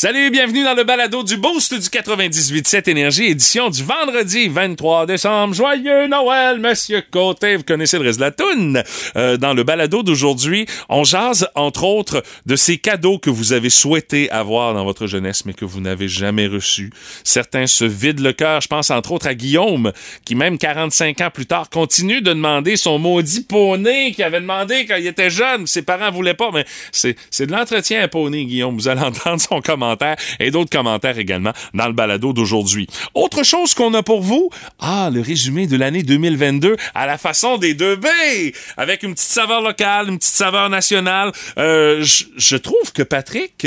Salut, bienvenue dans le balado du Boost du 98.7 Énergie, édition du vendredi 23 décembre. Joyeux Noël, Monsieur Côté. Vous connaissez le reste de la toune. Euh, dans le balado d'aujourd'hui, on jase, entre autres, de ces cadeaux que vous avez souhaité avoir dans votre jeunesse, mais que vous n'avez jamais reçus. Certains se vident le cœur. Je pense, entre autres, à Guillaume, qui, même 45 ans plus tard, continue de demander son maudit poney qu'il avait demandé quand il était jeune. Ses parents voulaient pas, mais c'est, de l'entretien à poney, Guillaume. Vous allez entendre son commentaire et d'autres commentaires également dans le balado d'aujourd'hui. Autre chose qu'on a pour vous, ah, le résumé de l'année 2022 à la façon des deux B, avec une petite saveur locale, une petite saveur nationale. Euh, je trouve que Patrick,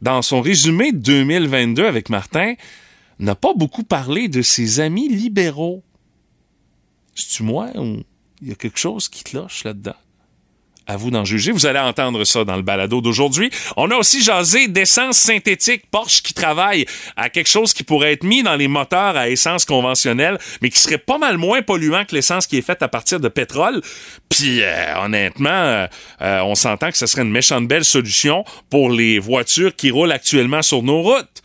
dans son résumé 2022 avec Martin, n'a pas beaucoup parlé de ses amis libéraux. C'est-tu moi ou il y a quelque chose qui cloche là-dedans? À vous d'en juger. Vous allez entendre ça dans le balado d'aujourd'hui. On a aussi jasé d'essence synthétique Porsche qui travaille à quelque chose qui pourrait être mis dans les moteurs à essence conventionnelle, mais qui serait pas mal moins polluant que l'essence qui est faite à partir de pétrole. Puis euh, honnêtement, euh, euh, on s'entend que ce serait une méchante belle solution pour les voitures qui roulent actuellement sur nos routes.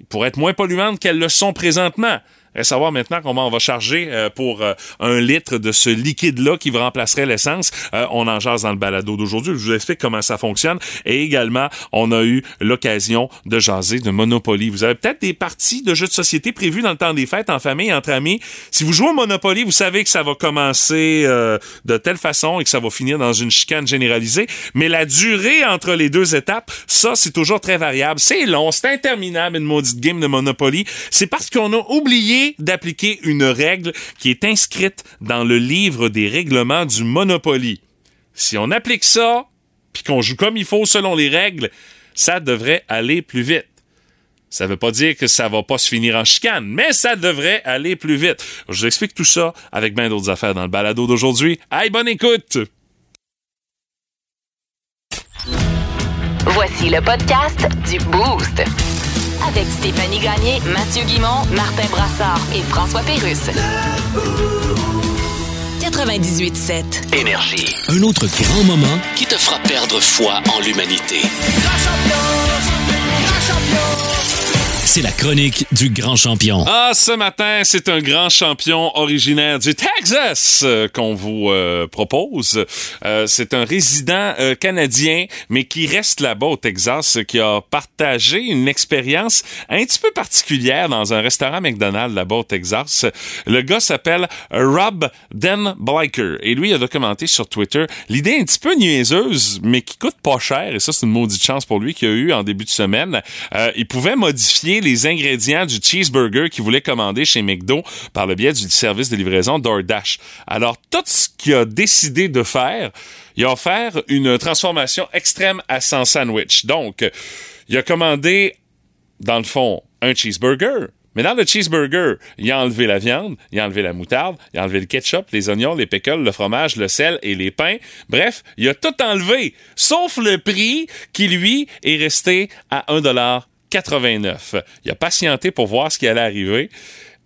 Ils pourraient être moins polluantes qu'elles le sont présentement. Et savoir maintenant comment on va charger euh, pour euh, un litre de ce liquide-là qui remplacerait l'essence. Euh, on en jase dans le balado d'aujourd'hui. Je vous explique comment ça fonctionne. Et également, on a eu l'occasion de jaser de Monopoly. Vous avez peut-être des parties de jeux de société prévues dans le temps des fêtes, en famille, entre amis. Si vous jouez au Monopoly, vous savez que ça va commencer de telle façon et que ça va finir dans une chicane généralisée. Mais la durée entre les deux étapes, ça, c'est toujours très variable. C'est long, c'est interminable, une maudite game de Monopoly. C'est parce qu'on a oublié d'appliquer une règle qui est inscrite dans le livre des règlements du Monopoly. Si on applique ça, puis qu'on joue comme il faut selon les règles, ça devrait aller plus vite. Ça veut pas dire que ça va pas se finir en chicane, mais ça devrait aller plus vite. Je vous explique tout ça avec bien d'autres affaires dans le balado d'aujourd'hui. Aïe, bonne écoute! Voici le podcast du Boost avec Stéphanie Gagné, Mathieu Guimont, Martin Brassard et François Pérusse. 98.7 Énergie. Un autre grand moment qui te fera perdre foi en l'humanité. C'est la chronique du grand champion. Ah, ce matin, c'est un grand champion originaire du Texas euh, qu'on vous euh, propose. Euh, c'est un résident canadien, mais qui reste là-bas au Texas, qui a partagé une expérience un petit peu particulière dans un restaurant McDonald's là-bas au Texas. Le gars s'appelle Rob Den Bliker et lui a documenté sur Twitter l'idée un petit peu niaiseuse, mais qui coûte pas cher, et ça c'est une maudite chance pour lui qu'il a eu en début de semaine. il pouvait modifier les ingrédients du cheeseburger qu'il voulait commander chez McDo par le biais du service de livraison DoorDash. Alors, tout ce qu'il a décidé de faire, il a offert une transformation extrême à son sandwich. Donc, il a commandé, dans le fond, un cheeseburger, mais dans le cheeseburger, il a enlevé la viande, il a enlevé la moutarde, il a enlevé le ketchup, les oignons, les pickles, le fromage, le sel et les pains. Bref, il a tout enlevé, sauf le prix qui, lui, est resté à 1$ 89. Il a patienté pour voir ce qui allait arriver.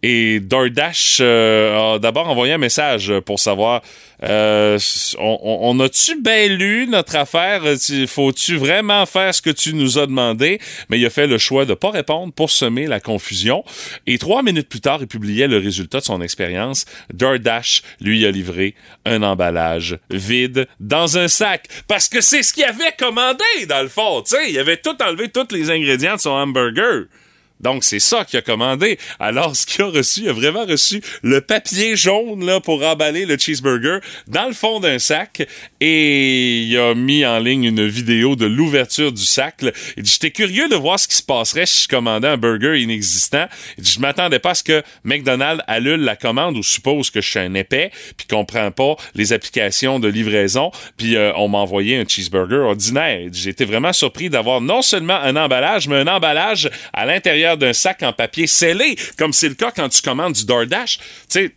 Et DoorDash euh, a d'abord envoyé un message pour savoir euh, on, a-tu bien lu notre affaire? Faut-tu vraiment faire ce que tu nous as demandé? Mais il a fait le choix de pas répondre pour semer la confusion. Et trois minutes plus tard, il publiait le résultat de son expérience. DoorDash lui a livré un emballage vide dans un sac. Parce que c'est ce qu'il avait commandé, dans le fond. sais, il avait tout enlevé, tous les ingrédients de son hamburger. Donc, c'est ça qu'il a commandé. Alors, ce qu'il a reçu, il a vraiment reçu le papier jaune là, pour emballer le cheeseburger dans le fond d'un sac et il a mis en ligne une vidéo de l'ouverture du sac. Il dit, j'étais curieux de voir ce qui se passerait si je commandais un burger inexistant. Il dit, je m'attendais pas à ce que McDonald's annule la commande ou suppose que je suis un épais puis qu'on prend pas les applications de livraison puis euh, on m'a envoyé un cheeseburger ordinaire. Été vraiment surpris d'avoir non seulement un emballage, mais un emballage à l'intérieur d'un sac en papier scellé, comme c'est le cas quand tu commandes du DoorDash. Tu sais,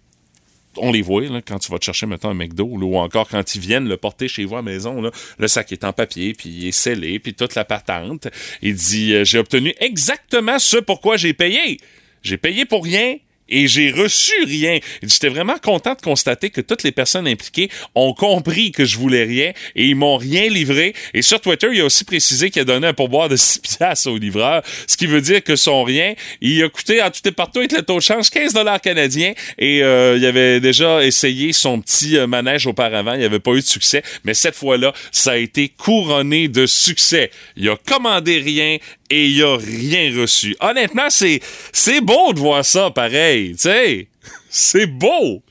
on les voit là, quand tu vas te chercher maintenant un McDo ou encore quand ils viennent le porter chez vous à la maison. Le sac est en papier, puis il est scellé, puis toute la patente. Il dit euh, J'ai obtenu exactement ce pourquoi j'ai payé. J'ai payé pour rien et j'ai reçu rien. J'étais vraiment content de constater que toutes les personnes impliquées ont compris que je voulais rien et ils m'ont rien livré. Et sur Twitter, il a aussi précisé qu'il a donné un pourboire de 6 piastres au livreur, ce qui veut dire que son rien, il a coûté à tout et partout avec le taux de change 15 dollars canadiens et euh, il avait déjà essayé son petit euh, manège auparavant, il avait pas eu de succès, mais cette fois-là, ça a été couronné de succès. Il a commandé rien et il a rien reçu. Honnêtement, c'est c'est beau de voir ça pareil, tu. C'est beau.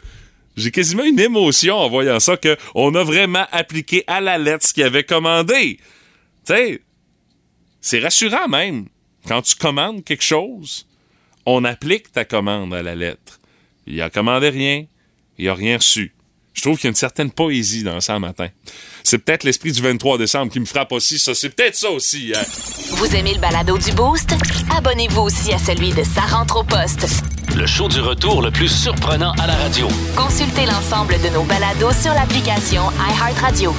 J'ai quasiment une émotion en voyant ça que on a vraiment appliqué à la lettre ce qu'il avait commandé. Tu c'est rassurant même. Quand tu commandes quelque chose, on applique ta commande à la lettre. Il a commandé rien, il a rien reçu. Je trouve qu'il y a une certaine poésie dans ça matin. C'est peut-être l'esprit du 23 décembre qui me frappe aussi, ça. C'est peut-être ça aussi. Hein. Vous aimez le balado du Boost? Abonnez-vous aussi à celui de Sa rentre au poste. Le show du retour le plus surprenant à la radio. Consultez l'ensemble de nos balados sur l'application iHeartRadio.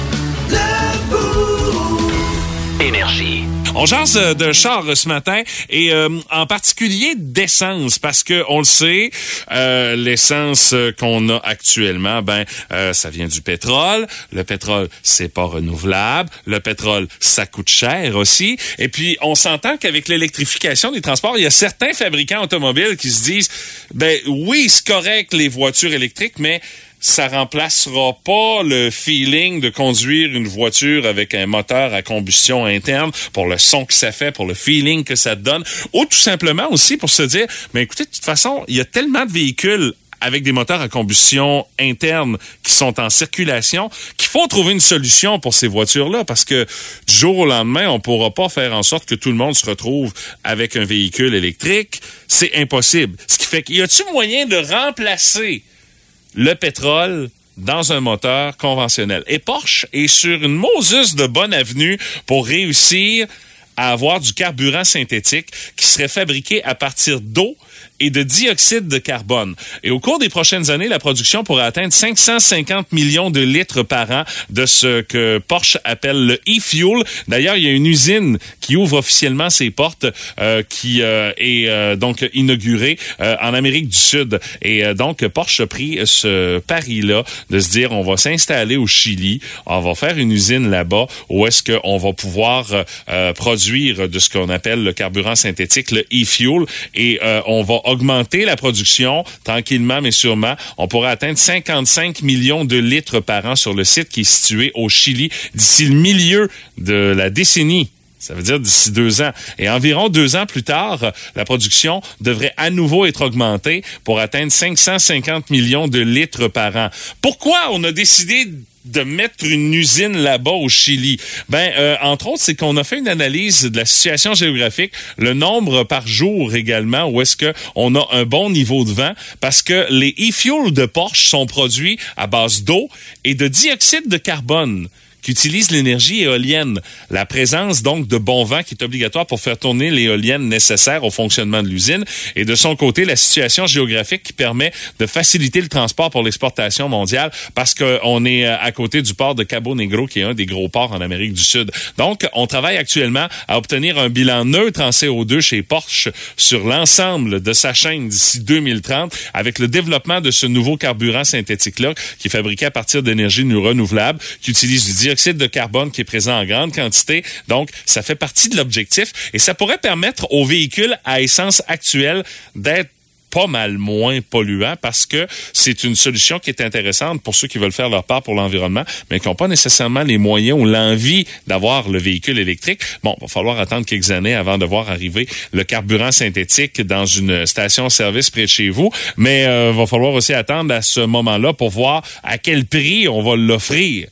Énergie. On jase euh, de char euh, ce matin et euh, en particulier d'essence parce que on le sait, euh, l'essence qu'on a actuellement, ben ça vient du pétrole. Le pétrole c'est pas renouvelable. Le pétrole ça coûte cher aussi. Et puis on s'entend qu'avec l'électrification des transports, il y a certains fabricants automobiles qui se disent, ben oui c'est correct les voitures électriques, mais ça remplacera pas le feeling de conduire une voiture avec un moteur à combustion interne pour le son que ça fait, pour le feeling que ça donne, ou tout simplement aussi pour se dire, mais écoutez, de toute façon, il y a tellement de véhicules avec des moteurs à combustion interne qui sont en circulation, qu'il faut trouver une solution pour ces voitures-là parce que du jour au lendemain, on pourra pas faire en sorte que tout le monde se retrouve avec un véhicule électrique. C'est impossible. Ce qui fait qu'il y a-t-il moyen de remplacer le pétrole dans un moteur conventionnel. Et Porsche est sur une Moses de bonne avenue pour réussir à avoir du carburant synthétique qui serait fabriqué à partir d'eau et de dioxyde de carbone. Et au cours des prochaines années, la production pourrait atteindre 550 millions de litres par an de ce que Porsche appelle le e-fuel. D'ailleurs, il y a une usine qui ouvre officiellement ses portes, euh, qui euh, est euh, donc inaugurée en Amérique du Sud. Et donc, Porsche a pris ce pari-là de se dire, on va s'installer au Chili, on va faire une usine là-bas où est-ce qu'on va pouvoir produire de ce qu'on appelle le carburant synthétique, le e-fuel, et on va augmenter la production tranquillement mais sûrement. On pourrait atteindre 55 millions de litres par an sur le site qui est situé au Chili d'ici le milieu de la décennie. Ça veut dire d'ici deux ans. Et environ deux ans plus tard, la production devrait à nouveau être augmentée pour atteindre 550 millions de litres par an. Pourquoi on a décidé de mettre une usine là-bas au Chili? Ben, euh, entre autres, c'est qu'on a fait une analyse de la situation géographique, le nombre par jour également, où est-ce que on a un bon niveau de vent, parce que les e-fuels de Porsche sont produits à base d'eau et de dioxyde de carbone qui l'énergie éolienne. La présence donc de bon vent qui est obligatoire pour faire tourner l'éolienne nécessaire au fonctionnement de l'usine et de son côté la situation géographique qui permet de faciliter le transport pour l'exportation mondiale parce qu'on est euh, à côté du port de Cabo Negro qui est un des gros ports en Amérique du Sud. Donc on travaille actuellement à obtenir un bilan neutre en CO2 chez Porsche sur l'ensemble de sa chaîne d'ici 2030 avec le développement de ce nouveau carburant synthétique là qui est fabriqué à partir d'énergie renouvelable qui utilise du de carbone qui est présent en grande quantité. Donc, ça fait partie de l'objectif et ça pourrait permettre aux véhicules à essence actuelle d'être pas mal moins polluants parce que c'est une solution qui est intéressante pour ceux qui veulent faire leur part pour l'environnement, mais qui n'ont pas nécessairement les moyens ou l'envie d'avoir le véhicule électrique. Bon, va falloir attendre quelques années avant de voir arriver le carburant synthétique dans une station-service près de chez vous, mais euh, va falloir aussi attendre à ce moment-là pour voir à quel prix on va l'offrir.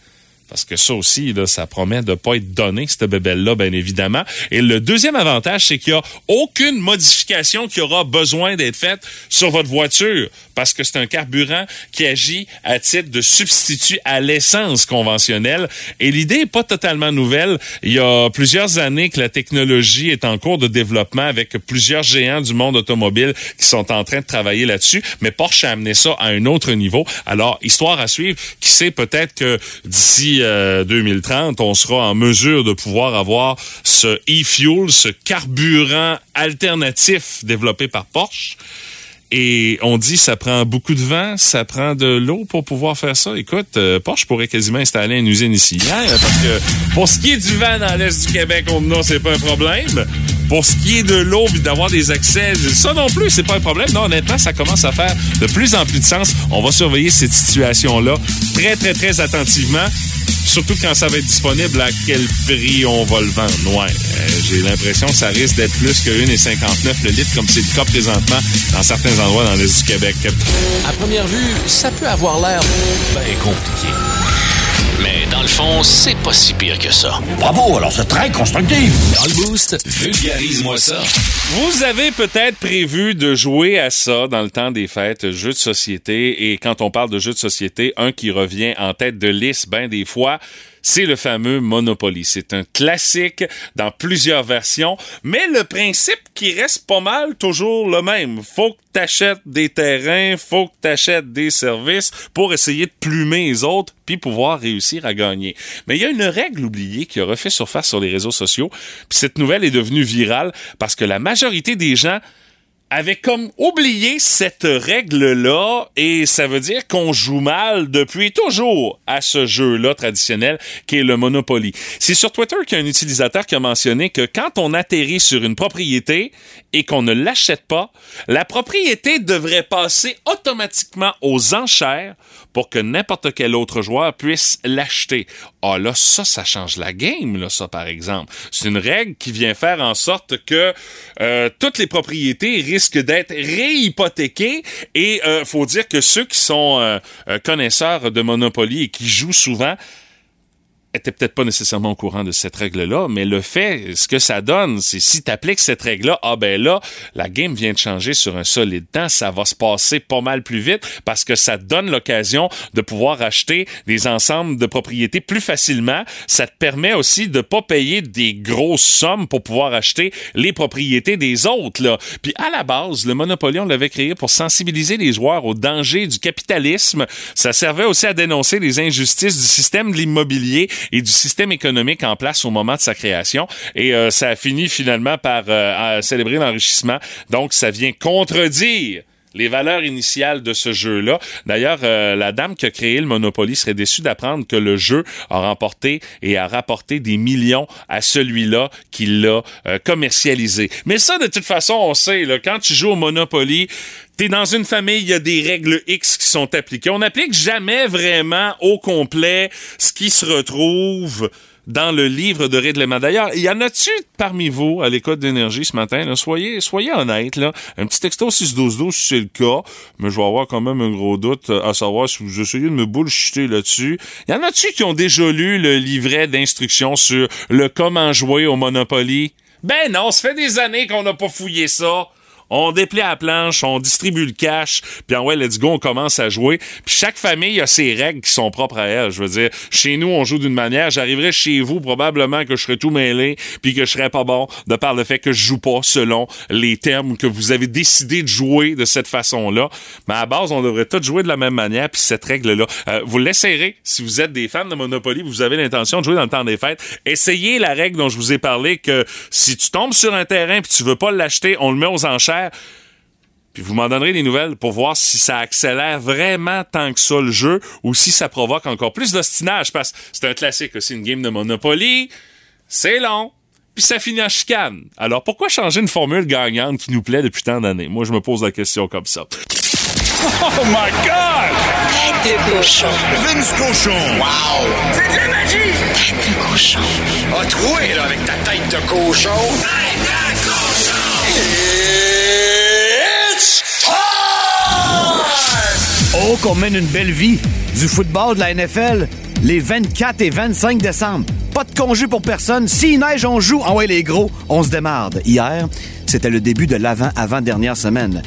Parce que ça aussi, là, ça promet de pas être donné, cette bébelle-là, bien évidemment. Et le deuxième avantage, c'est qu'il n'y a aucune modification qui aura besoin d'être faite sur votre voiture. Parce que c'est un carburant qui agit à titre de substitut à l'essence conventionnelle. Et l'idée n'est pas totalement nouvelle. Il y a plusieurs années que la technologie est en cours de développement avec plusieurs géants du monde automobile qui sont en train de travailler là-dessus. Mais Porsche a amené ça à un autre niveau. Alors, histoire à suivre. Qui sait, peut-être que d'ici 2030, euh, on sera en mesure de pouvoir avoir ce e-fuel, ce carburant alternatif développé par Porsche Et on dit ça prend beaucoup de vent, ça prend de l'eau pour pouvoir faire ça. Écoute, euh, Porsche pourrait quasiment installer une usine ici, hein, parce que pour ce qui est du vent dans l'est du Québec, on non, c'est pas un problème. Pour ce qui est de l'eau, puis d'avoir des accès, ça non plus, c'est pas un problème. Non, honnêtement, ça commence à faire de plus en plus de sens. On va surveiller cette situation-là très, très, très attentivement. Surtout quand ça va être disponible, à quel prix on va le vendre. Ouais, euh, j'ai l'impression que ça risque d'être plus que 1,59 le litre, comme c'est le cas présentement dans certains endroits dans l'Est du Québec. À première vue, ça peut avoir l'air bien compliqué. Mais dans le fond, c'est pas si pire que ça. Bravo, alors c'est très constructif. Dans le boost, vulgarise-moi ça. Vous avez peut-être prévu de jouer à ça dans le temps des fêtes, jeux de société. Et quand on parle de jeux de société, un qui revient en tête de liste, ben des fois, c'est le fameux Monopoly. C'est un classique dans plusieurs versions, mais le principe qui reste pas mal toujours le même. Faut que t'achètes des terrains, faut que t'achètes des services pour essayer de plumer les autres puis pouvoir réussir à gagner. Mais il y a une règle oubliée qui a refait surface sur les réseaux sociaux, puis cette nouvelle est devenue virale parce que la majorité des gens avait comme oublié cette règle-là et ça veut dire qu'on joue mal depuis toujours à ce jeu-là traditionnel qui est le Monopoly. C'est sur Twitter qu'il utilisateur qui a mentionné que quand on atterrit sur une propriété et qu'on ne l'achète pas, la propriété devrait passer automatiquement aux enchères pour que n'importe quel autre joueur puisse l'acheter. Ah là, ça, ça change la game, là, ça, par exemple. C'est une règle qui vient faire en sorte que euh, toutes les propriétés d'être réhypothéquées et euh, faut dire que ceux qui sont euh, euh, connaisseurs de Monopoly et qui jouent souvent était peut-être pas nécessairement au courant de cette règle-là, mais le fait, ce que ça donne, c'est si tu appliques cette règle-là, ah ben là, la game vient de changer sur un solide temps, ça va se passer pas mal plus vite parce que ça donne l'occasion de pouvoir acheter des ensembles de propriétés plus facilement. Ça te permet aussi de pas payer des grosses sommes pour pouvoir acheter les propriétés des autres. Là. Puis à la base, le Monopoly, on l'avait créé pour sensibiliser les joueurs aux dangers du capitalisme. Ça servait aussi à dénoncer les injustices du système de l'immobilier et du système économique en place au moment de sa création. Et euh, ça a fini finalement par euh, célébrer l'enrichissement. Donc, ça vient contredire les valeurs initiales de ce jeu-là. D'ailleurs, euh, la dame qui a créé le Monopoly serait déçue d'apprendre que le jeu a remporté et a rapporté des millions à celui-là qui l'a commercialisé. Mais ça, de toute façon, on sait, là, quand tu joues au Monopoly, T'es dans une famille, il y a des règles X qui sont appliquées. On n'applique jamais vraiment au complet ce qui se retrouve dans le livre de règlement. D'ailleurs, il y en a-tu parmi vous à l'école d'énergie ce matin? Là? Soyez, soyez honnêtes. Là. Un petit texto 61212 si c'est le cas, mais je vais avoir quand même un gros doute à savoir si vous essayez de me bullshiter là-dessus. Il y en a-tu qui ont déjà lu le livret d'instructions sur le comment jouer au Monopoly? Ben non, ça fait des années qu'on n'a pas fouillé ça on déplie la planche, on distribue le cash, puis en ouais, let's go, on commence à jouer. Puis chaque famille a ses règles qui sont propres à elle. Je veux dire, chez nous, on joue d'une manière. J'arriverai chez vous, probablement que je serai tout mêlé, puis que je serai pas bon, de par le fait que je joue pas selon les termes que vous avez décidé de jouer de cette façon-là. Mais à base, on devrait tous jouer de la même manière, puis cette règle-là. Euh, vous l'essayerez. Si vous êtes des fans de Monopoly, vous avez l'intention de jouer dans le temps des fêtes, essayez la règle dont je vous ai parlé, que si tu tombes sur un terrain puis tu veux pas l'acheter, on le met aux enchères puis vous m'en donnerez des nouvelles pour voir si ça accélère vraiment tant que ça le jeu ou si ça provoque encore plus d'ostinage. Parce que c'est un classique aussi, une game de Monopoly. C'est long. Puis ça finit en chicane. Alors pourquoi changer une formule gagnante qui nous plaît depuis tant d'années? Moi, je me pose la question comme ça. Oh my God! Tête de cochon. Vince cochon. Wow! C'est de la magie! Tête de cochon. A troué, là, avec ta tête de cochon. Tête de cochon! Oh, qu'on mène une belle vie. Du football de la NFL, les 24 et 25 décembre. Pas de congé pour personne. S'il neige, on joue. Ah ouais, les gros, on se démarre. Hier, c'était le début de l'avant-avant-dernière semaine.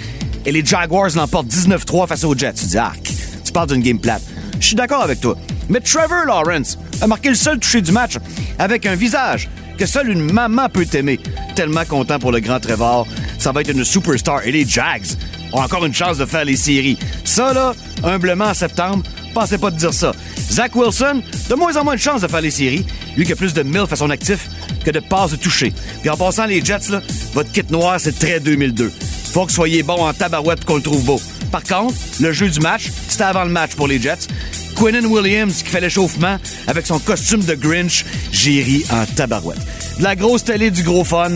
Et les Jaguars l'emportent 19-3 face aux Jets. Tu dis, arc, tu parles d'une game plate. Je suis d'accord avec toi. Mais Trevor Lawrence a marqué le seul touché du match avec un visage que seule une maman peut aimer. Tellement content pour le grand Trevor. Ça va être une superstar. Et les Jags ont encore une chance de faire les séries. Ça, là, humblement en septembre, pensez pas de dire ça. Zach Wilson, de moins en moins de chances de faire les séries. Lui qui a plus de milf à son actif que de passes de toucher. Puis en passant les Jets, là, votre kit noir, c'est très 2002. faut que soyez bon en tabarouette qu'on le trouve beau. Par contre, le jeu du match, c'était avant le match pour les Jets. Quinnen Williams qui fait l'échauffement avec son costume de Grinch, j'ai ri en tabarouette. De la grosse télé, du gros fun.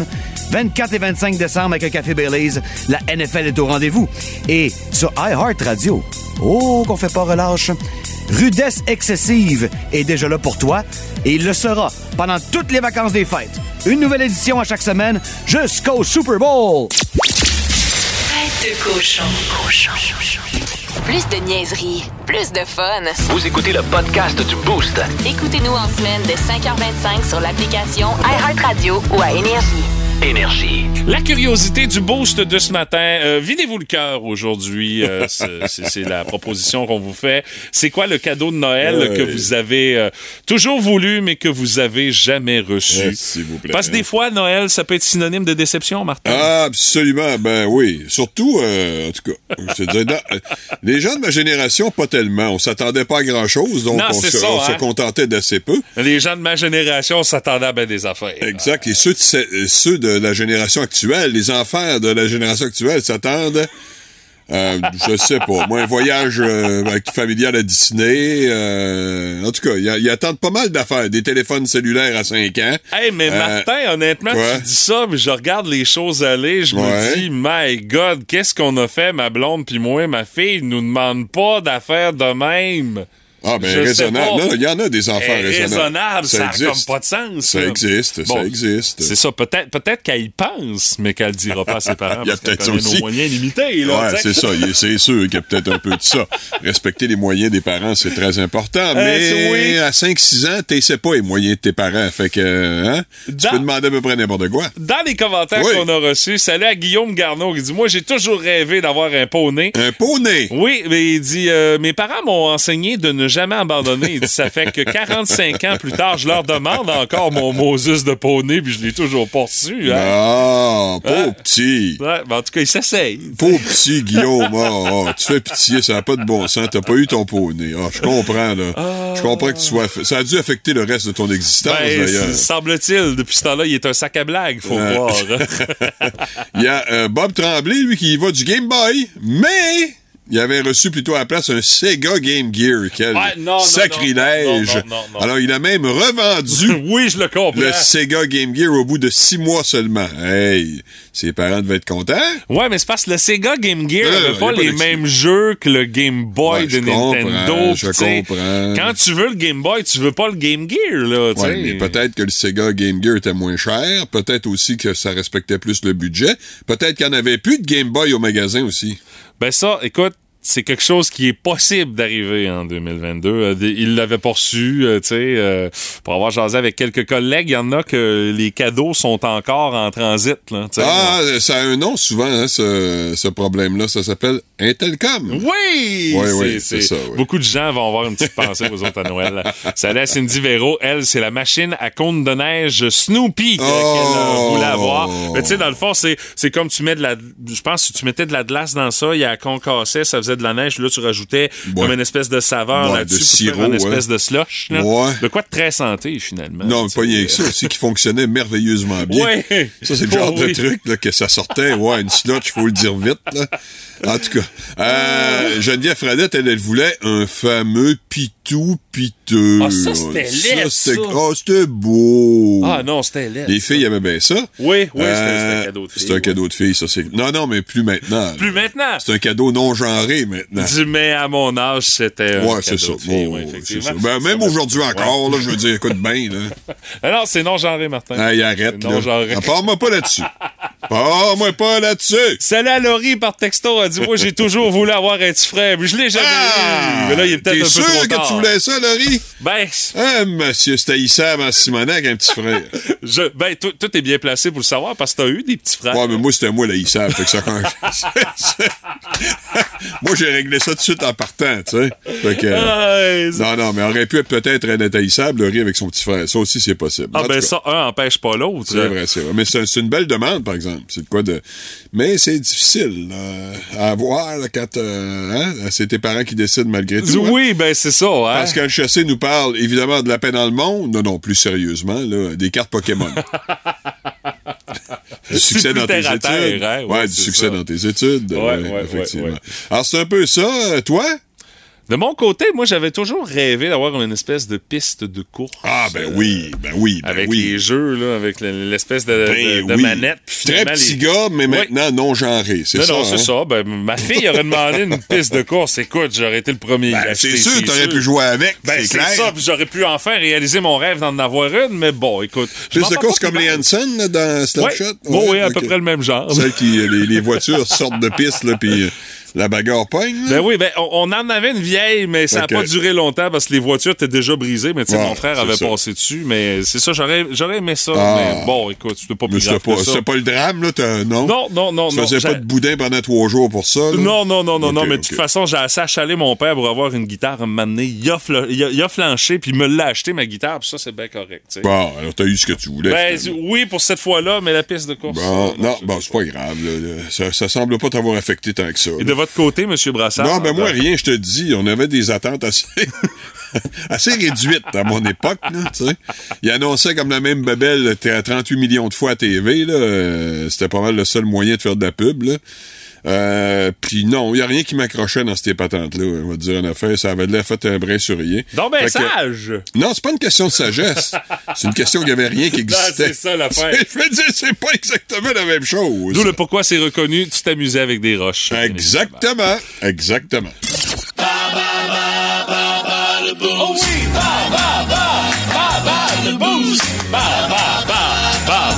24 et 25 décembre avec un café Baileys, la NFL est au rendez-vous. Et sur iHeart Radio, oh qu'on fait pas relâche, Rudesse excessive est déjà là pour toi et il le sera pendant toutes les vacances des fêtes. Une nouvelle édition à chaque semaine jusqu'au Super Bowl. Tête de cochon. Plus de niaiserie, plus de fun. Vous écoutez le podcast du Boost. Écoutez-nous en semaine de 5h25 sur l'application iHeartRadio ou à Énergie. Énergie. La curiosité du boost de ce matin. Euh, Videz-vous le cœur aujourd'hui. euh, c'est la proposition qu'on vous fait. C'est quoi le cadeau de Noël Ouais. que vous avez euh, toujours voulu, mais que vous avez jamais reçu? S'il vous plaît. Parce que des fois, Noël, ça peut être synonyme de déception, Martin. Absolument, ben oui. Surtout, euh, en tout cas, je te dirais, dans- euh, les gens de ma génération, pas tellement. On s'attendait pas à grand-chose, donc Non, on, se, ça, on se hein. contentait d'assez peu. Les gens de ma génération s'attendaient à bien des affaires. Exact. Et ceux de, ce- euh, ceux de la génération actuelle, les enfants de la génération actuelle s'attendent... Euh, je sais pas. Moi, un voyage euh, avec- familial à Disney. euh, en tout cas, ils ils attendent pas mal d'affaires. Des téléphones cellulaires à 5 ans. Hey, mais Euh, Martin, honnêtement, quoi? tu dis ça, mais je regarde les choses aller, je Ouais. me dis, my God, qu'est-ce qu'on a fait, ma blonde puis moi, ma fille, nous demande pas d'affaires de même. Ah, ben, Je sais raisonnable. Non, il y en a des enfants Eh, raisonnables. raisonnable, ça, a existe. comme pas de sens. Ça là. existe, Bon, ça existe. C'est ça, peut-être peut-être qu'elle y pense, mais qu'elle le dira pas à ses parents Il y a peut-être connaît nos aussi. moyens limités. Là, Ouais, tu sais. c'est ça. C'est sûr qu'il y a peut-être un peu de ça. Respecter les moyens des parents, c'est très important. c'est- mais oui. à 5-6 ans, t'essaies pas les moyens de tes parents. Fait que, hein, tu peux demander à peu près n'importe quoi. Dans les commentaires Oui. qu'on a reçus, salut à Guillaume Garneau qui dit Moi, j'ai toujours rêvé d'avoir un poney. Un poney? Oui, mais il dit euh, Mes parents m'ont enseigné de ne jamais. Il dit Ça fait que 45 ans plus tard, je leur demande encore mon Moses de poney, puis je l'ai toujours pas reçu. Hein? Ah, pauvre Hein? petit. Ouais, en tout cas, il s'essaye. Pauvre petit Guillaume. Ah, ah, tu fais pitié, ça n'a pas de bon sens. T'as pas eu ton poney. Ah, je comprends, là. Je comprends que tu sois. Ça a dû affecter le reste de ton existence, Ben, d'ailleurs. semble-t-il, depuis ce temps-là, il est un sac à blagues, faut voir. Il y a euh, Bob Tremblay, lui, qui y va du Game Boy, mais il avait reçu plutôt à la place un Sega Game Gear. Quel non, sacrilège. non, non. Alors, il a même revendu oui, je le comprends. le Sega Game Gear au bout de six mois seulement. Hey, ses parents devaient être contents. Ouais, mais c'est parce que le Sega Game Gear Euh, n'avait a pas pas les mêmes jeux que le Game Boy Ouais, de je Nintendo. je comprends. Quand tu veux le Game Boy, tu veux pas le Game Gear, là. Ouais, mais peut-être que le Sega Game Gear était moins cher. Peut-être aussi que ça respectait plus le budget. Peut-être qu'il n'y en avait plus de Game Boy au magasin aussi. Ben ça, écoute, c'est quelque chose qui est possible d'arriver en 2022. Euh, des- il l'avait reçu, euh, tu sais, euh, pour avoir jasé avec quelques collègues, il y en a que les cadeaux sont encore en transit, là. Ah, ça a un nom souvent, hein, ce, ce problème-là. Ça s'appelle Intelcom. Oui! C'est ça, ouais. Beaucoup de gens vont avoir une petite pensée aux autres à Noël. Salut à Cindy Véro. Elle, c'est la machine à compte de neige Snoopy euh, Oh! qu'elle euh, voulait avoir. Mais tu sais, dans le fond, c'est, comme tu mets de la... Je pense que si tu mettais de la glace dans ça, il y a concassait, ça faisait de la neige. Là, tu rajoutais comme une espèce de saveur Ouais, là-dessus de faire une espèce ouais. de slush. Là. Ouais. De quoi de très santé, finalement. Non, pas rien que ça aussi, qui fonctionnait merveilleusement bien. Ça, c'est le Oh, genre de oui. truc là, que ça sortait. Ouais, une slotch, faut le dire vite. Là. En tout cas, euh, Geneviève Fradette, elle, elle voulait un fameux pitou Ah, ça, c'était laid, ça. Ah, c'était beau. Ah non, c'était laid. Les filles aimaient bien ça. Oui, oui, c'était- Euh, c'était un cadeau de fille. C'est un ouais. cadeau de fille, ça. c'est Non, non, mais plus maintenant. Plus maintenant. C'est un cadeau non genré maintenant. Du mais à mon âge, c'était un Ouais, c'est cadeau ça. de fille, Oh, ouais, c'est ça. Ben, même aujourd'hui encore, là, je veux dire, écoute bien, là. Ah non, c'est non genré, Martin. Hey, arrête, Non, genré. Ah, Parle-moi pas là-dessus. Parle-moi pas là-dessus. Salut à Laurie par texto. Elle dit Moi, j'ai toujours voulu avoir un petit frère, mais je l'ai jamais Ah! eu. Mais là, il est peut-être un peu sûr trop que tu voulais ça, Laurie? Ben, Ah, monsieur, c'était Issam en Simonac, un petit frère. je, ben tout, est bien placé pour le savoir parce que t'as eu des petits frères. Ouais, mais moi, c'était moi, la. Fait que ça quand- moi, j'ai réglé ça tout de suite en partant, tu sais. Fait que. C'est- Non, non, mais aurait pu être peut-être un intaillissable, Laurie, avec son petit frère. Ça aussi, c'est possible. Ah, En ben ça, un empêche pas l'autre. C'est vrai, c'est vrai. Mais c'est une belle demande, par exemple. C'est quoi de. Mais c'est difficile euh, à avoir là, quand euh, hein, c'est tes parents qui décident malgré tout. hein. Oui, ben c'est ça. Hein? Parce qu'un chassé nous parle évidemment de la paix dans le monde. Non, non, plus sérieusement, là, des cartes Pokémon. Du succès dans tes études. terre, hein? Ouais, Ouais, du succès ça. dans tes études. Ouais, effectivement. Alors, c'est un peu ça, euh, toi? De mon côté, moi, j'avais toujours rêvé d'avoir une espèce de piste de course. Ah, ben oui, ben oui, ben Avec oui. les jeux, là, avec le- l'espèce de, Ben de oui. manette. Très petit les- gars, mais Oui. maintenant non genré, c'est Non, ça? non, c'est hein? ça. Ben, ma fille aurait demandé une piste de course. Écoute, j'aurais été le premier. à Ben, c'est sûr, t'aurais pu jouer avec, Ben, c'est c'est clair. ça, puis j'aurais pu enfin réaliser mon rêve d'en avoir une, mais bon, écoute. Piste de course comme les. Hanson là, dans Ouais. Snapchat? Bon, oui, à ok. peu près le même genre. Celles qui, les, les voitures sortent de piste, là, puis euh, la bagarre pogne. Ben oui, ben on, on en avait une vieille, mais ça n'a pas duré longtemps parce que les voitures étaient déjà brisées. Mais tu sais, mon frère avait ça. passé dessus. Mais c'est ça, j'aurais, j'aurais aimé ça. Ah. Mais bon, écoute, c'était pas plus grave pas, que ça. c'était pas le drame, là, t'as- non? Non, non, non, Tu non. faisais pas de boudin pendant trois jours pour ça, là? Non, non, non, non, non, mais de toute façon, j'ai assez achalé mon père pour avoir une guitare à donné. Il a, fla- il a, il a flanché, puis il me l'a acheté, ma guitare, puis ça, c'est bien correct. Bon, alors t'as eu ce que tu voulais. Ben, oui, pour cette fois-là, mais la piste de course. Bon, euh, non, bon, c'est pas grave, ça semble pas t'avoir affecté tant que ça. De votre côté, M. Brassard? Non, ben moi, rien, je te dis. On avait des attentes assez, assez réduites à mon époque, là. Il annonçait comme la même babelle t'es à 38 millions de fois à TV, là. euh, C'était pas mal le seul moyen de faire de la pub, là. Euh, puis non, il y a rien qui m'accrochait dans ces patentes-là. On va dire en affaire, ça avait l'air fait un brin sur rien. Donc, ben, Fait que- sage! non, c'est pas une question de sagesse. C'est une question qu'il y avait rien qui existait. c'est ça, l'affaire. Je veux dire, c'est pas exactement la même chose. D'où le pourquoi c'est reconnu, tu t'amusais avec des roches. Exactement. Exactement. Oh oui! Ba, ba, ba! Ba, ba, le boost!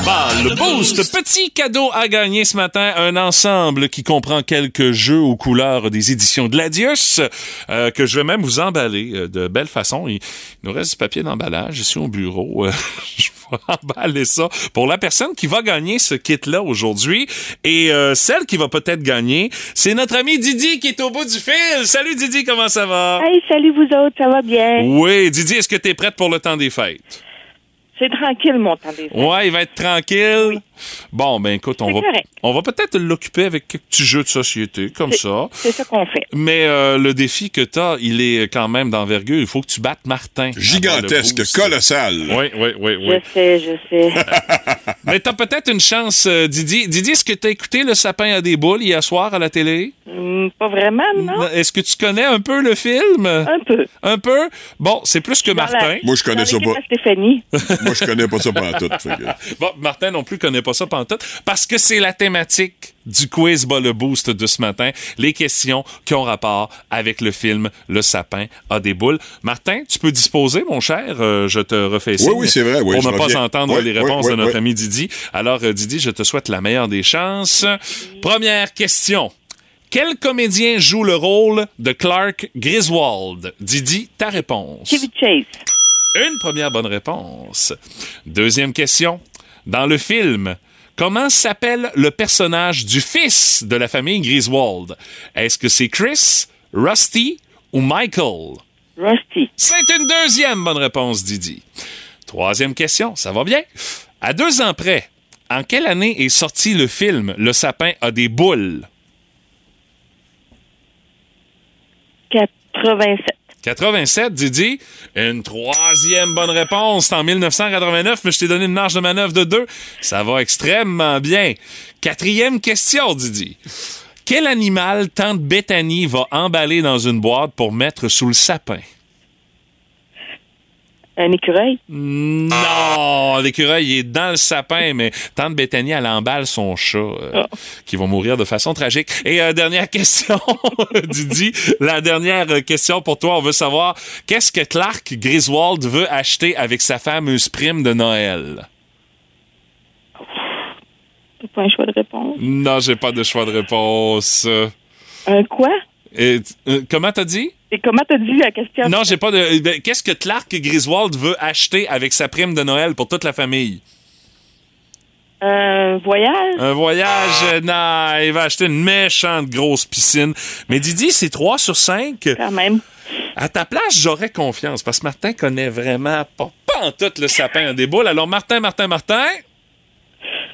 Le boost! Petit cadeau à gagner ce matin, un ensemble qui comprend quelques jeux aux couleurs des éditions Gladius, euh, que je vais même vous emballer euh, de belle façon. Il nous reste du papier d'emballage ici au bureau. Euh, je vais emballer ça pour la personne qui va gagner ce kit-là aujourd'hui. Et euh, celle qui va peut-être gagner, c'est notre ami Didi qui est au bout du fil. Salut Didi, comment ça va? Hey, salut vous autres, ça va bien? Oui, Didi, est-ce que tu es prête pour le temps des fêtes? C'est tranquille, mon temps des fêtes. Ouais, il va être tranquille. Bon, ben écoute, on va, correct. on va peut-être l'occuper avec quelques petits jeux de société, comme ça. C'est ça qu'on fait. Mais euh, le défi que tu as, il est quand même d'envergure. Il faut que tu battes Martin. Gigantesque, colossal. Oui, oui, oui, oui. Je sais, je sais. Mais t'as peut-être une chance, euh, Didi. Didi, est-ce que t'as écouté Le sapin à des boules hier soir à la télé? Hmm, pas vraiment, non? Est-ce que tu connais un peu le film? Un peu. Un peu? Bon, c'est plus que Dans la- Martin. Moi, je connais Dans ça pas. Stéphanie. Moi, je connais pas ça que- Bon, Martin non plus connaît pas ça pantoute parce que c'est la thématique du quiz bas le boost de ce matin. Les questions qui ont rapport avec le film Le sapin a des boules. Martin, tu peux disposer, mon cher. Euh, je te refais signe. oui, c'est vrai, oui, pour ne pas entendre Oui, les oui, réponses oui, de notre oui. ami Didi. Alors, euh, Didi, je te souhaite la meilleure des chances. Première question. Quel comédien joue le rôle de Clark Griswold? Didi, ta réponse. Chevy Chase. Une première bonne réponse. Deuxième question. Dans le film, comment s'appelle le personnage du fils de la famille Griswold? Est-ce que c'est Chris, Rusty ou Michael? Rusty. C'est une deuxième bonne réponse, Didi. Troisième question, ça va bien? À deux ans près, en quelle année est sorti le film Le sapin a des boules? 87. 87, Didi? Une troisième bonne réponse. En 1989, mais je t'ai donné une marge de manœuvre de deux. Ça va extrêmement bien. Quatrième question, Didi. Quel animal tante Bethany va emballer dans une boîte pour mettre sous le sapin? Un écureuil? Non, l'écureuil il est dans le sapin, mais tante Bethany, elle emballe son chat, euh, qui va mourir de façon tragique. Et euh, dernière question, Didi, la dernière question pour toi, on veut savoir qu'est-ce que Clark Griswold veut acheter avec sa fameuse prime de Noël? T'as pas un choix de réponse. Non, j'ai pas de choix de réponse. Un quoi? Et, euh, comment t'as dit? Et comment t'as dit la question? Non, j'ai pas de. ben, Qu'est-ce que Clark Griswold veut acheter avec sa prime de Noël pour toute la famille? Un voyage? Un voyage, euh, non, il va acheter une méchante grosse piscine. Mais Didi, c'est 3 sur 5. Quand même. À ta place, j'aurais confiance parce que Martin connaît vraiment pas, pas en tout le sapin des boules. Alors, Martin, Martin, Martin,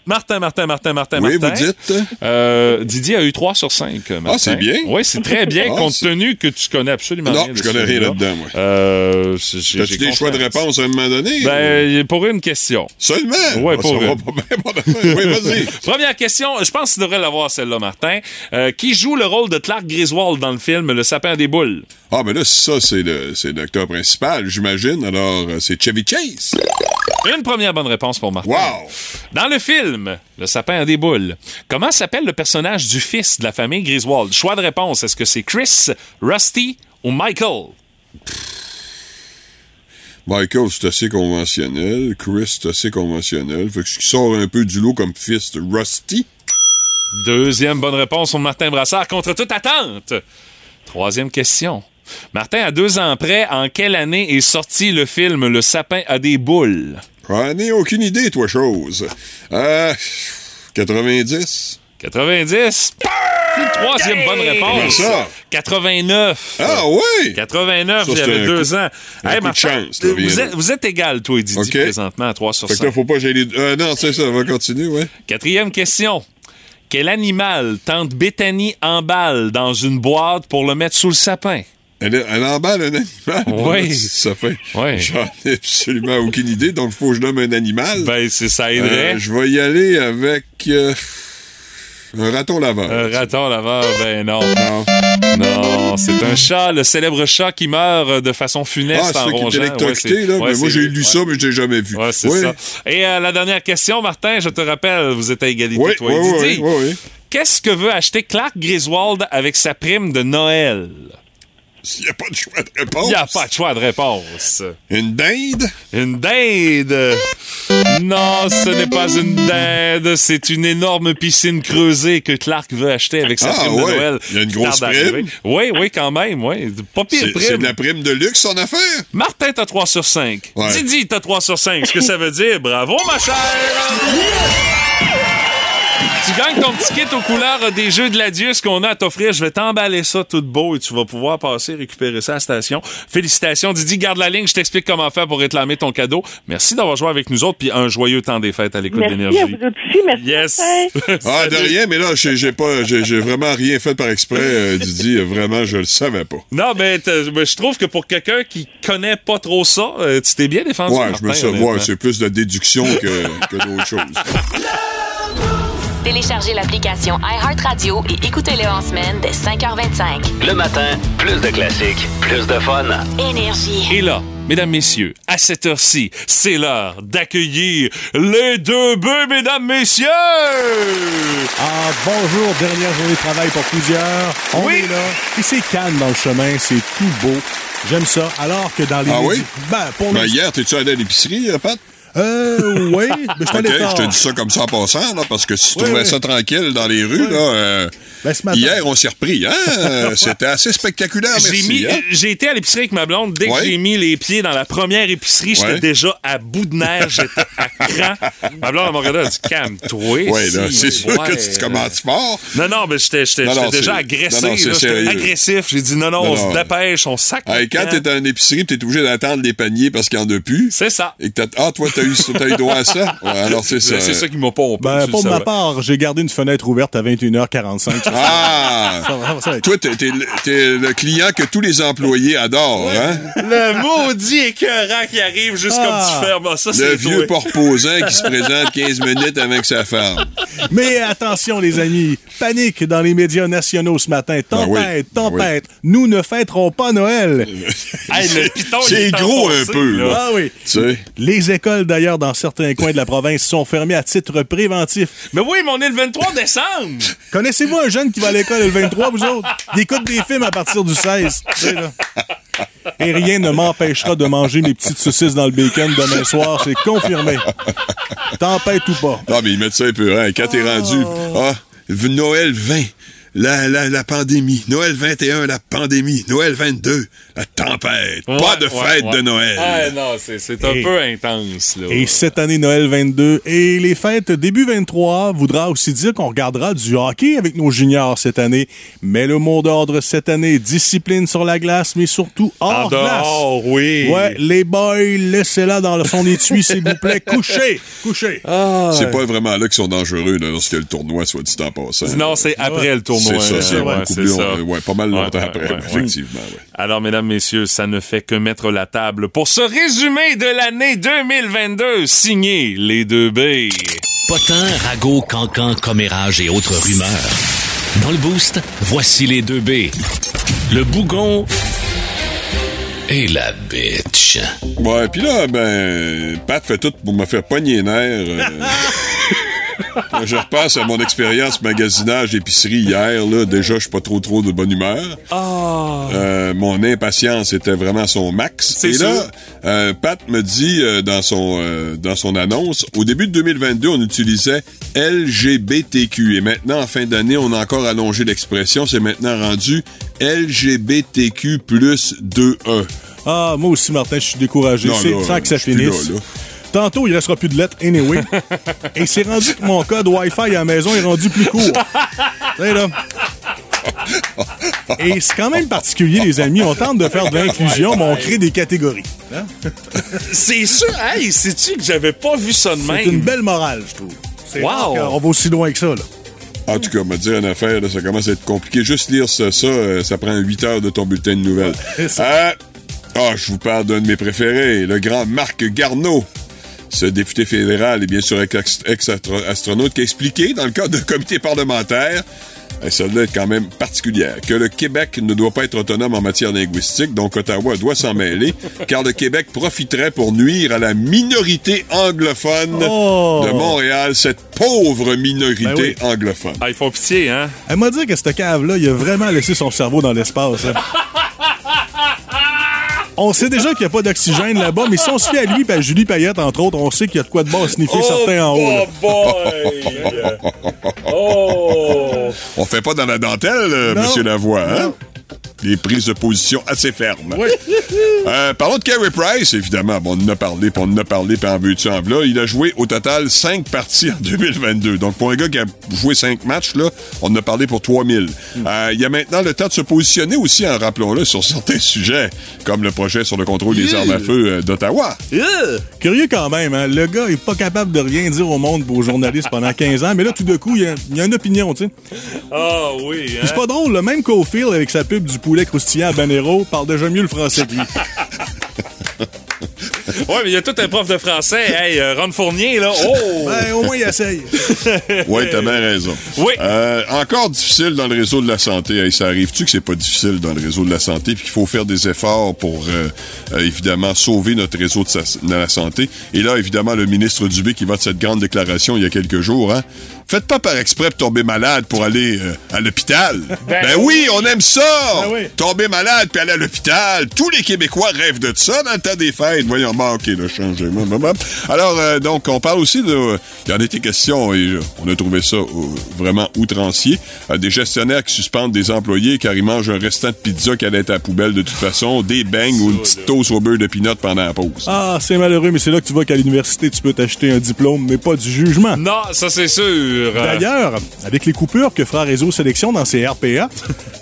Martin, Martin, Martin, Martin, Oui, Martin. vous dites? Euh, Didier a eu 3 sur 5. Martin. c'est bien. Oui, c'est très bien, Ah, compte tenu que tu connais absolument Non, rien. de je connais rien là-dedans, moi. Euh, T'as-tu des choix de réponse à un moment donné? Ben, pour une question. Seulement? Ah, pour ça va une. Oui, vas-y. Première question, je pense que tu devrais l'avoir celle-là, Martin. Euh, qui joue le rôle de Clark Griswold dans le film Le sapin des boules? Ah, mais là, ça, c'est le, c'est l'acteur principal, j'imagine. Alors, euh, c'est Chevy Chase. Une première bonne réponse pour Martin. Wow! Dans le film Le sapin à des boules, comment s'appelle le personnage du fils de la famille Griswold? Choix de réponse, est-ce que c'est Chris, Rusty ou Michael? Michael, c'est assez conventionnel. Chris, c'est assez conventionnel. Fait que ce qui sort un peu du lot comme fils de Rusty. Deuxième bonne réponse pour Martin Brassard contre toute attente. Troisième question. Martin, à deux ans près, en quelle année est sorti le film Le sapin à des boules? Ah, n'ai aucune idée, toi, chose. Euh, 90? 90. Une troisième bonne réponse. Ça? 89. Ah, oui! 89, Ça, c'était j'avais deux coup- ans. un Hey, coup de Martin, chance, vous, là. êtes, vous êtes égal, toi et Didi, OK. présentement, à 3 sur Fait que 5. là, faut pas gêner. Euh, non, c'est ça, on va continuer, ouais. Quatrième question. Quel animal tente Bethany en balle dans une boîte pour le mettre sous le sapin? Elle, elle emballe un animal. Oui. Ça fait. Oui. J'en ai absolument aucune idée, donc il faut que je nomme un animal. Ben, c'est ça aiderait. Euh, je vais y aller avec euh, un raton laveur. Un raton laveur, ben non. Non. Non, c'est un chat, le célèbre chat qui meurt de façon Ah, funeste c'est en rongeant. électrocuté, Ouais, là. ouais, mais moi, j'ai lu ouais. ça, mais je l'ai jamais vu. Ouais, c'est ça. Et euh, la dernière question, Martin, je te rappelle, vous êtes à égalité, Oui, toi oui, et oui, Didi. oui, oui. Qu'est-ce que veut acheter Clark Griswold avec sa prime de Noël? S'il n'y a pas de choix de réponse. Il n'y a pas de choix de réponse. Une dinde? Une dinde! Non, ce n'est pas une dinde, c'est une énorme piscine creusée que Clark veut acheter avec sa Ah, prime de ouais. Noël. Il y a une grosse prime. Oui, oui, quand même, oui. Pas pire C'est prime. c'est de la prime de luxe, son affaire? Martin, t'as 3 sur 5. Ouais. Didi, t'as 3 sur 5. Ce que ça veut dire, bravo, ma chère! Tu gagnes ton petit kit aux couleurs des Jeux de l'adieu, ce qu'on a à t'offrir. Je vais t'emballer ça tout beau et tu vas pouvoir passer récupérer ça à la station. Félicitations, Didi. Garde la ligne. Je t'explique comment faire pour réclamer ton cadeau. Merci d'avoir joué avec nous autres puis un joyeux temps des fêtes à l'écoute Merci à d'énergie. vous aussi. Merci. Yes! Ah, de rien, mais là, j'ai pas, vraiment rien fait par exprès, euh, Didi. Vraiment, je le savais pas. Non, mais je trouve que pour quelqu'un qui connaît pas trop ça, euh, tu t'es bien défendu. Ouais, je me suis. Ouais, c'est plus de déduction que, que d'autres choses. Téléchargez l'application iHeartRadio et écoutez-le en semaine dès 5h25. Le matin, plus de classiques, plus de fun. Énergie. Et là, mesdames, messieurs, à cette heure-ci, c'est l'heure d'accueillir les deux bœufs, mesdames, messieurs! Ah, bonjour, dernière journée de travail pour plusieurs. On Oui. est là. Et c'est calme dans le chemin, c'est tout beau. J'aime ça. Alors que dans les... Ah oui? Ben, pour Ben, hier, t'es-tu allé à l'épicerie, euh, Pat? Euh, oui. Ben, je suis Ok, allé je te dis ça comme ça en passant, là, parce que si tu Oui, trouvais oui. ça tranquille dans les rues, là, euh, Ben, ce matin- hier, on s'est repris, hein? C'était assez spectaculaire, J'ai merci. mis, hein? j'ai été à l'épicerie avec ma blonde. Dès que j'ai mis les pieds dans la première épicerie, j'étais déjà à bout de nerfs, j'étais à cran. Ma blonde, elle m'a regardé, elle a dit calme-toi. Si, c'est sûr ouais. que tu te commences fort. Non, non, mais j'étais, j'étais, Non, j'étais non, déjà agressé. non, non, c'est là, j'étais agressif. J'ai dit non, non, on se dépêche, on sac. Quand t'es dans une épicerie, t'es obligé d'attendre les paniers parce qu'il y en a plus. C'est ça. Et que t'as... Ah, toi, t'as eu, t'as eu droit à ça? Ouais, alors, c'est ça. C'est ça qui m'a pompé. Ben, pour ma part, j'ai gardé une fenêtre ouverte à 21h45. Ah! Ça va- ça va être- Toi, t'es, t'es le- t'es le client que tous les employés adorent, hein? Le maudit écœurant qui arrive juste Ah. comme tu fermes. Ah, Ça, Le vieux porposant qui se présente 15 minutes avec sa femme. Mais attention, les amis, panique dans les médias nationaux ce matin. Tempête, Ben oui, ben tempête. Nous ne fêterons pas Noël. Hey, le piton, il C'est est gros un peu, là. Ah oui. Tu sais? Les écoles, d'ailleurs, dans certains coins de la province, sont fermées à titre préventif. Mais oui, mais on est le 23 décembre. Connaissez-vous un jeune qui va à l'école le 23, vous autres? Il écoute des films à partir du 16. Tu sais, là. Et rien ne m'empêchera de manger mes petites saucisses dans le bacon demain soir, c'est confirmé. Tempête ou pas. Ah, mais ils mettent ça un peu, hein? Quand t'es rendu, ah, v- Noël 20. La, la, la pandémie. Noël 21, la pandémie. Noël 22, la tempête. Pas de ouais, fête ouais. de Noël. Ah, non, c'est c'est un Et- peu intense, là. Et cette année Noël 22 et les fêtes début 23 voudra aussi dire qu'on regardera du hockey avec nos juniors cette année. Mais le mot d'ordre cette année, discipline sur la glace, mais surtout hors dehors, glace. oui. Ouais, les boys, laissez-la dans son étui, s'il vous plaît. Couchez, couchez. Ah, C'est pas vraiment là qu'ils sont dangereux là, lorsque le tournoi soit dit en passant. Non, c'est après le tournoi. C'est ça, c'est Ouais, Couple, ça. ouais, pas mal longtemps Ouais, après, effectivement. ouais. Alors, mesdames, messieurs, ça ne fait que mettre la table pour ce résumé de l'année 2022, signé les deux B. Potin, ragots, cancans, commérages et autres rumeurs. Dans le boost, voici les deux B. Le bougon et la bitch. Ouais, puis là, ben, Pat fait tout pour me faire pogner les nerfs. euh. je repasse à mon expérience magasinage épicerie hier. Là. Déjà, je suis pas trop trop de bonne humeur. Euh, mon impatience était vraiment son max. C'est Et là, euh, Pat me dit euh, dans son euh, dans son annonce, au début de 2022, on utilisait LGBTQ. Et maintenant, en fin d'année, on a encore allongé l'expression. C'est maintenant rendu LGBTQ plus 2E. Ah, moi aussi, Martin, je suis découragé. C'est temps que ça finisse. là, là. Tantôt, il restera plus de lettres anyway. Et c'est rendu que mon code Wi-Fi à la maison est rendu plus court. Tu sais, là. Et c'est quand même particulier, les amis. On tente de faire de l'inclusion, mais on crée des catégories. Hein? C'est sûr, hey, sais-tu que j'avais pas vu ça de même? C'est une belle morale, je trouve. C'est Wow. qu'on va aussi loin que ça, là. En tout cas, me dire une affaire, là, ça commence à être compliqué. Juste lire ça, ça, euh, ça prend 8 heures de ton bulletin de nouvelles. Euh, Ah, je vous parle d'un de mes préférés, le grand Marc Garneau. Ce député fédéral et bien sûr ex- ex-astronaute qui a expliqué, dans le cadre d'un comité parlementaire, et celle-là est quand même particulière, que le Québec ne doit pas être autonome en matière linguistique, donc Ottawa doit s'en mêler, car le Québec profiterait pour nuire à la minorité anglophone Oh! de Montréal, cette pauvre minorité Ben oui. anglophone. Ah, ils font pitié, hein? Elle m'a dit que cette cave-là, il a vraiment laissé son cerveau dans l'espace. hein. On sait déjà qu'il n'y a pas d'oxygène là-bas, mais si on se fait à lui et à Julie Payette, entre autres, on sait qu'il y a de quoi de bon à sniffer certains en haut. là. boy! oh! On fait pas dans la dentelle, euh, Non. Monsieur Lavoie, hein? Des prises de position assez fermes. Euh, parlons de Carey Price, évidemment. Bon, on en a parlé, puis on en a parlé, puis en veux-tu, en v'là. Il a joué au total 5 parties en 2022. Donc, pour un gars qui a joué 5 matchs, là, on en a parlé pour 3000. Euh, il y a maintenant le temps de se positionner aussi, en rappelons-le, sur certains sujets, comme le projet sur le contrôle des armes à feu euh, d'Ottawa. Curieux quand même, hein? Le gars est pas capable de rien dire au monde pour aux journalistes pendant 15 ans, mais là, tout d'un coup, il y a, il y a une opinion, tu sais. Ah oui, Puis hein? c'est pas drôle, le même Cofield avec sa pub du poulet croustillant à Banero parle déjà mieux le français que lui. Ouais, mais il y a tout un prof de français. Hey, euh, Ron Fournier, là. Oh! Ben, au moins, il essaye. Oui, t'as bien raison. Oui. Euh, encore difficile dans le réseau de la santé. Hey, ça arrive-tu que c'est pas difficile dans le réseau de la santé puis qu'il faut faire des efforts pour, euh, euh, évidemment, sauver notre réseau de, sa- de la santé? Et là, évidemment, le ministre Dubé qui va de cette grande déclaration il y a quelques jours, hein? Faites pas par exprès de tomber malade pour aller euh, à l'hôpital. Ben, oui, on aime ça! Ben oui. Tomber malade puis aller à l'hôpital. Tous les Québécois rêvent de ça dans le temps des fêtes. Voyons, OK, le changement. Alors, euh, donc, on parle aussi de... Il y en a été question et on a trouvé ça euh, vraiment outrancier. Euh, des gestionnaires qui suspendent des employés car ils mangent un restant de pizza qui allait être à la poubelle de toute façon, des beignes ou une petite toast au beurre de pinot pendant la pause. Ah, c'est malheureux, mais c'est là que tu vois qu'à l'université, tu peux t'acheter un diplôme, mais pas du jugement. Non, ça c'est sûr. D'ailleurs, avec les coupures que fera Réseau Sélection dans ses RPA,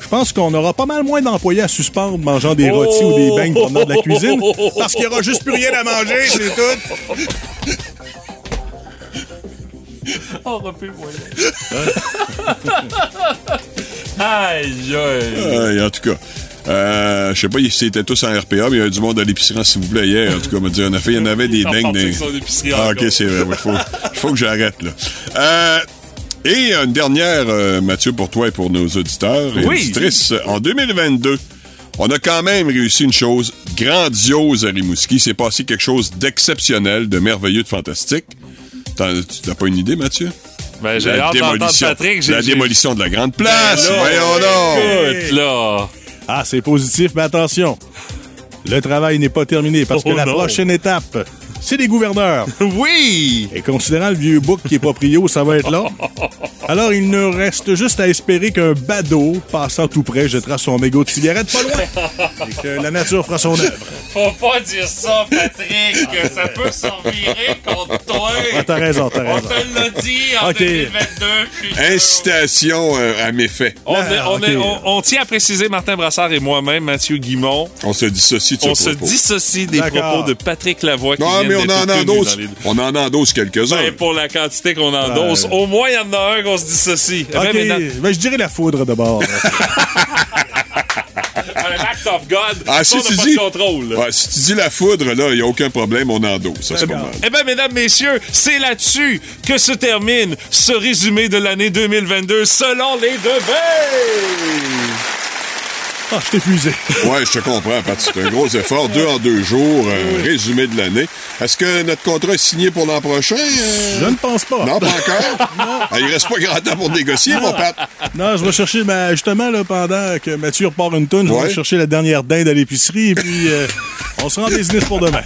je pense qu'on aura pas mal moins d'employés à suspendre mangeant des rôtis ou des beignes provenant de la cuisine, parce qu'il y aura juste plus rien à manger, c'est tout. Oh, repue-moi. Aïe, aïe. Euh, en tout cas. Euh, je sais pas si c'était tous en RPA, mais il y avait du monde à l'épicerie, s'il vous plaît, hier. En tout cas, on m'a dit, en effet, il y en avait des partie des- Ah, ok, c'est vrai. Il faut, faut que j'arrête, là. Euh, et une dernière, euh, Mathieu, pour toi et pour nos auditeurs et Oui. auditrices. En 2022, on a quand même réussi une chose grandiose à Rimouski. C'est passé quelque chose d'exceptionnel, de merveilleux, de fantastique. Tu n'as pas une idée, Mathieu? Ben, j'ai La hâte démolition, Patrick. j'ai- la j'ai- démolition de la grande place. Ben là, Voyons donc. Écoute, là. Ah, c'est positif, mais attention. Le travail n'est pas terminé parce Oh que la non. prochaine étape, c'est des gouverneurs. Oui! Et considérant le vieux bouc qui est proprio, ça va être là. Alors, il ne reste juste à espérer qu'un badaud, passant tout près, jettera son mégot de cigarette pas loin. Et que la nature fera son œuvre. Faut pas dire ça, Patrick! ça peut s'en virer contre toi! Ah, t'as raison, t'as raison. te l'a dit en Ok. 2022, putain. Incitation euh, à méfait. On, Ah, est- on, est- on- on tient à préciser, Martin Brassard et moi-même, Mathieu Guimont, On se dissocie de on se propos. dissocie des propos de Patrick Lavoie qui Non, viennent mais on en endosse. On en endosse quelques-uns. Ben, pour la quantité qu'on endosse, Ouais. au moins il y en a un qu'on se dissocie. Eh ben, ben, je dirais la foudre d'abord. un act of God, Ah, si on tu n'a pas dis. de contrôle. Si tu dis la foudre, là, il n'y a aucun problème, on endosse. Ça, c'est pas mal. Eh bien, mesdames, messieurs, c'est là-dessus que se termine ce résumé de l'année 2022 selon les deux. Ah, je t'ai épuisé. Ouais, je te comprends, Pat. C'est un gros effort. Deux en deux jours, un résumé de l'année. Est-ce que notre contrat est signé pour l'an prochain? euh? Je ne pense pas. Non, pas encore? Ah, il reste pas grand temps pour négocier, mon Pat. Non, je vais chercher, ma- justement, là, pendant que Mathieu repart une tonne, je vais chercher la dernière dinde à l'épicerie et puis euh, on se rend business pour demain.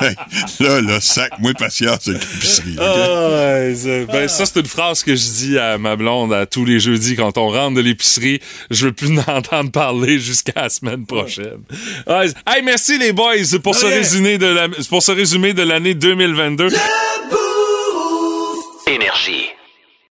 là, là, sac, moi, patience avec l'épicerie. Ah, ben, ça, c'est une phrase que je dis à ma blonde à tous les jeudis quand on rentre de l'épicerie. Je veux plus n'entendre parler jusqu'à la semaine prochaine. Ouais. Hey, merci les boys pour ce résumé de la- pour ce résumé de l'année 2022.